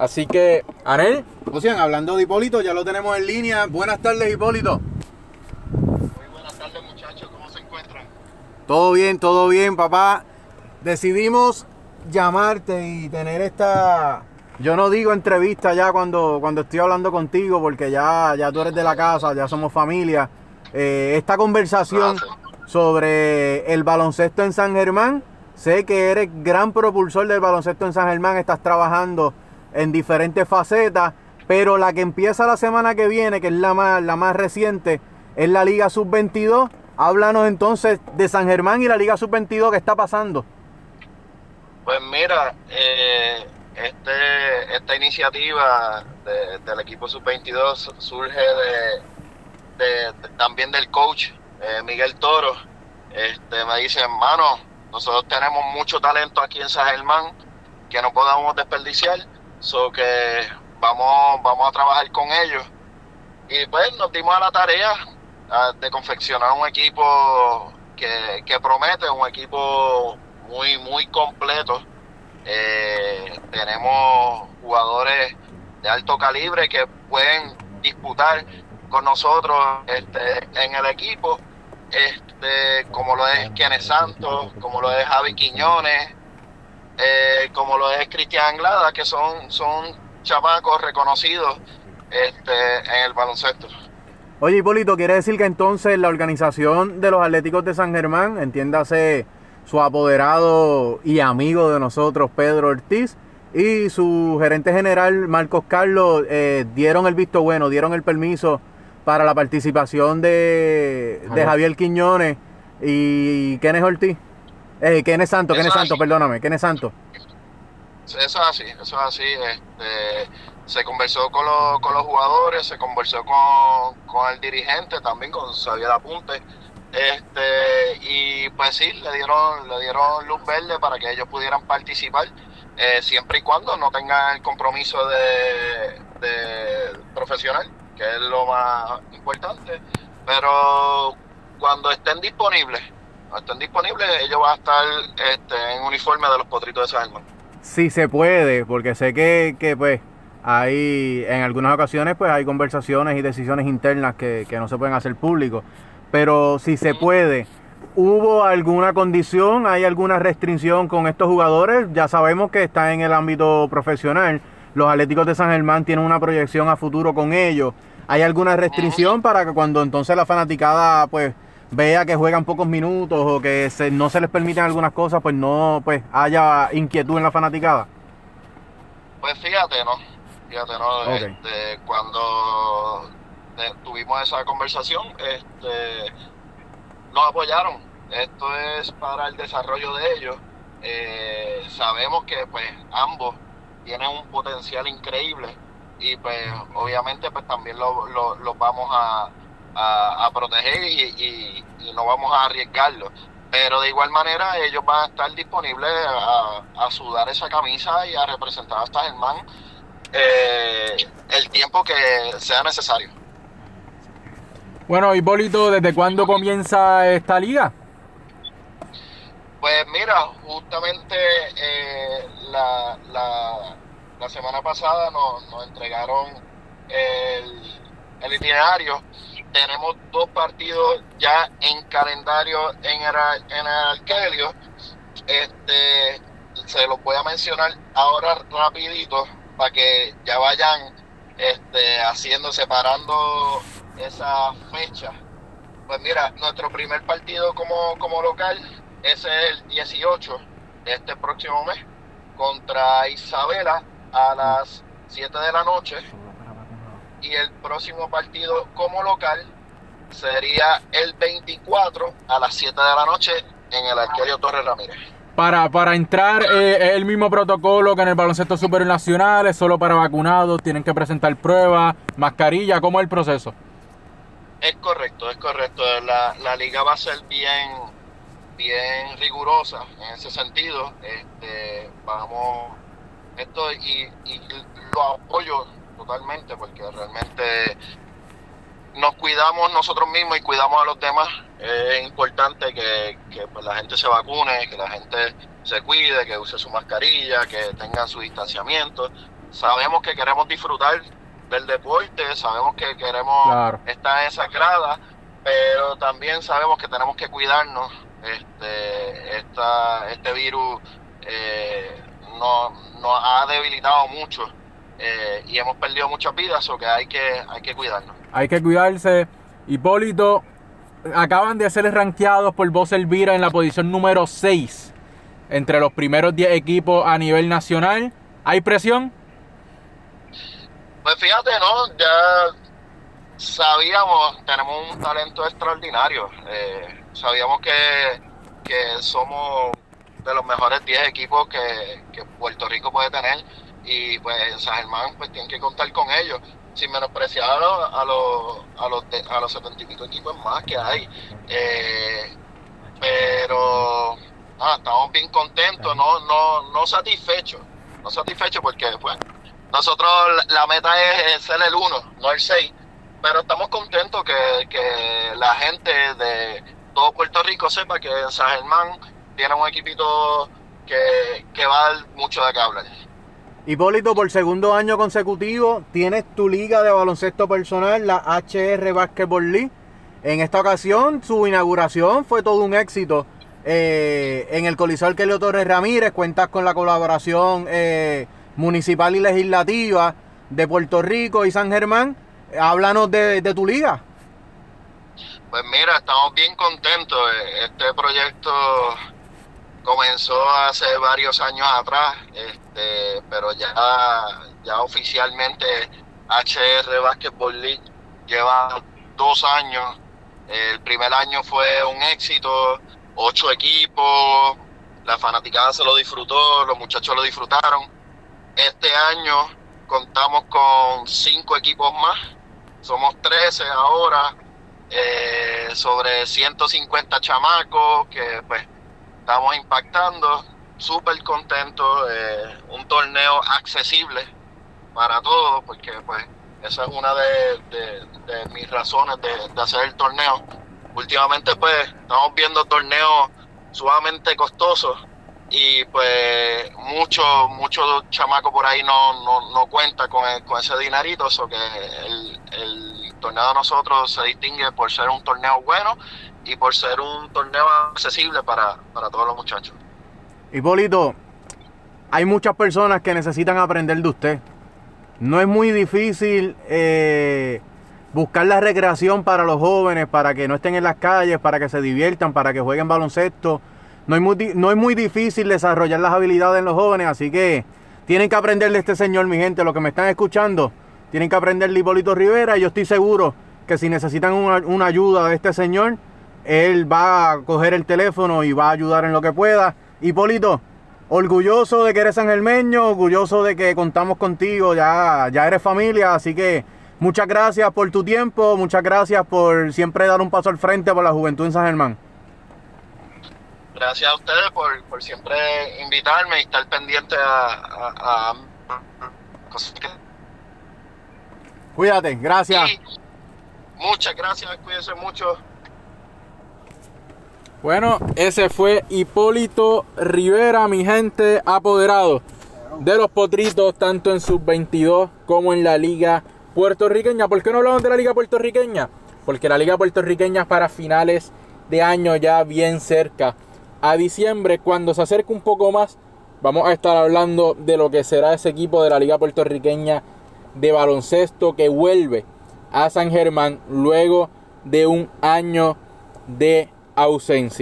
Así que, Anel. O sea, hablando de Hipólito, ya lo tenemos en línea. Buenas tardes, Hipólito. Muy buenas tardes, muchachos. ¿Cómo se encuentran? Todo bien, todo bien, papá. Decidimos llamarte y tener esta. Yo no digo entrevista ya cuando, cuando estoy hablando contigo, porque ya, ya tú eres de la casa, ya somos familia. Eh, esta conversación sobre el baloncesto en San Germán. Sé que eres gran propulsor del baloncesto en San Germán, estás trabajando en diferentes facetas, pero la que empieza la semana que viene, que es la más, la más reciente, es la Liga Sub-22. Háblanos entonces de San Germán y la Liga Sub-22, ¿qué está pasando? Pues mira, eh, este, esta iniciativa del equipo Sub-22 surge de, también del coach eh, Miguel Toro. Este, me dice, hermano, nosotros tenemos mucho talento aquí en San Germán que no podamos desperdiciar, so que vamos, vamos a trabajar con ellos. Y pues nos dimos a la tarea de confeccionar un equipo que, que promete, un equipo muy, muy completo. Eh, tenemos jugadores de alto calibre que pueden disputar con nosotros este, en el equipo, este, como lo es Kenneth Santos, como lo es Javi Quiñones, eh, como lo es Cristian Anglada, que son, son chamacos reconocidos este, en el baloncesto. Oye, Hipólito, quiere decir que entonces la organización de los Atléticos de San Germán, entiéndase su apoderado y amigo de nosotros, Pedro Ortiz, y su gerente general, Marcos Carlos, eh, dieron el visto bueno, dieron el permiso para la participación de, de Javier Quiñones y Kenneth Ortiz. Eh, Kenneth Santo, Kenneth Santo, perdóname, Kenneth Santo. Eso es así, eso es así. Este, se conversó con los, con los jugadores, se conversó con, con el dirigente también, con Xavier Apunte este, y pues sí, le dieron, le dieron luz verde para que ellos pudieran participar, eh, siempre y cuando no tengan el compromiso de, profesional, que es lo más importante. Pero cuando estén disponibles, cuando estén disponibles, ellos van a estar este, en uniforme de los potritos de San Sí se puede, porque sé que, que pues hay en algunas ocasiones pues hay conversaciones y decisiones internas que, que no se pueden hacer públicos pero si se puede, ¿hubo alguna condición, hay alguna restricción con estos jugadores? Ya sabemos que están en el ámbito profesional. Los Atléticos de San Germán tienen una proyección a futuro con ellos. ¿Hay alguna restricción para que cuando entonces la fanaticada pues vea que juegan pocos minutos o que no se les permiten algunas cosas, pues no pues haya inquietud en la fanaticada? Pues fíjate, ¿no? Fíjate, ¿no? Este, cuando tuvimos esa conversación, este, nos apoyaron. Esto es para el desarrollo de ellos. Eh, sabemos que pues ambos tienen un potencial increíble y pues obviamente pues también los lo, vamos a, a, proteger y, no vamos a arriesgarlo. Pero de igual manera ellos van a estar disponibles a, a sudar esa camisa y a representar hasta Germán eh, el tiempo que sea necesario. Bueno, Hipólito, ¿desde cuándo comienza esta liga? Pues mira, justamente eh, la, la, semana pasada nos, entregaron el, itinerario. Tenemos dos partidos ya en calendario en el, en el Este, se los voy a mencionar ahora rapidito para que ya vayan este, haciendo, separando esa fecha. Pues mira, nuestro primer partido como, como local es el 18 de este próximo mes contra Isabela a las 7 de la noche. Y el próximo partido como local sería el 24 a las 7 de la noche en el Arquerio Torres Ramírez. Para, para entrar eh, es el mismo protocolo que en el baloncesto superior nacional, es solo para vacunados, tienen que presentar pruebas, mascarilla, ¿cómo es el proceso? Es correcto, es correcto. La, la liga va a ser bien, bien rigurosa en ese sentido. Este, vamos, esto y, y lo apoyo totalmente porque realmente nos cuidamos nosotros mismos y cuidamos a los demás. Es importante que, que pues, la gente se vacune, que la gente se cuide, que use su mascarilla, que tengan su distanciamiento. sabemos que queremos disfrutar del deporte, sabemos que queremos estar en esa grada, pero también sabemos que tenemos que cuidarnos. Este, esta, este virus eh, nos, ha debilitado mucho eh, y hemos perdido muchas vidas, o que hay que, hay que cuidarnos. Hay que cuidarse. Hipólito, acaban de ser rankeados por Voz Elvira en la posición número 6 entre los primeros 10 equipos a nivel nacional. ¿Hay presión? Pues fíjate, ¿no? Ya sabíamos, tenemos un talento extraordinario. Eh, sabíamos que, que, somos de los mejores 10 equipos que, que, Puerto Rico puede tener y pues San Germán pues tiene que contar con ellos. Sin menospreciar a los a los a los, a los 70 y pico equipos más que hay eh, pero estamos bien contentos no no no satisfechos no satisfechos porque pues nosotros la meta es ser el 1 no el 6 pero estamos contentos que, que la gente de todo Puerto Rico sepa que San Germán tiene un equipito que, que va mucho de qué Hipólito, por segundo año consecutivo tienes tu liga de baloncesto personal, la HR Basketball League. En esta ocasión, su inauguración fue todo un éxito. Eh, en el Coliseo Arquelio Torres Ramírez cuentas con la colaboración eh, municipal y legislativa de Puerto Rico y San Germán. Háblanos de, de tu liga. Pues mira, estamos bien contentos. Este proyecto comenzó hace varios años atrás, este, pero ya, ya oficialmente HR Basketball League lleva dos años. El primer año fue un éxito, ocho equipos, la fanaticada se lo disfrutó, los muchachos lo disfrutaron. Este año contamos con cinco equipos más, somos 13 ahora, eh, sobre 150 chamacos que pues estamos impactando, súper contentos, eh, un torneo accesible para todos, porque pues esa es una de, mis razones de, hacer el torneo. Últimamente pues estamos viendo torneos sumamente costosos y pues muchos muchos chamacos por ahí no, no, no cuentan con, con ese dinerito, eso que el torneo de nosotros se distingue por ser un torneo bueno y por ser un torneo accesible para, todos los muchachos. Hipólito, hay muchas personas que necesitan aprender de usted. No es muy difícil eh, buscar la recreación para los jóvenes, para que no estén en las calles, para que se diviertan, para que jueguen baloncesto. No es muy, no es muy difícil desarrollar las habilidades en los jóvenes, así que tienen que aprender de este señor, mi gente. Los que me están escuchando, tienen que aprender de Hipólito Rivera. Y yo estoy seguro que si necesitan una, una ayuda de este señor, él va a coger el teléfono y va a ayudar en lo que pueda. Hipólito, orgulloso de que eres sangermeño, orgulloso de que contamos contigo, ya, ya eres familia, así que muchas gracias por tu tiempo, muchas gracias por siempre dar un paso al frente por la juventud en San Germán. Gracias a ustedes por, siempre invitarme y estar pendiente a, cosas que... Cuídate, gracias. muchas gracias, cuídense mucho. Bueno, ese fue Hipólito Rivera, mi gente, apoderado de los potritos, tanto en sub-22 como en la liga puertorriqueña. ¿Por qué no hablamos de la liga puertorriqueña? Porque la liga puertorriqueña es para finales de año ya bien cerca. A diciembre, cuando se acerque un poco más, vamos a estar hablando de lo que será ese equipo de la liga puertorriqueña de baloncesto que vuelve a San Germán luego de un año de ausencia.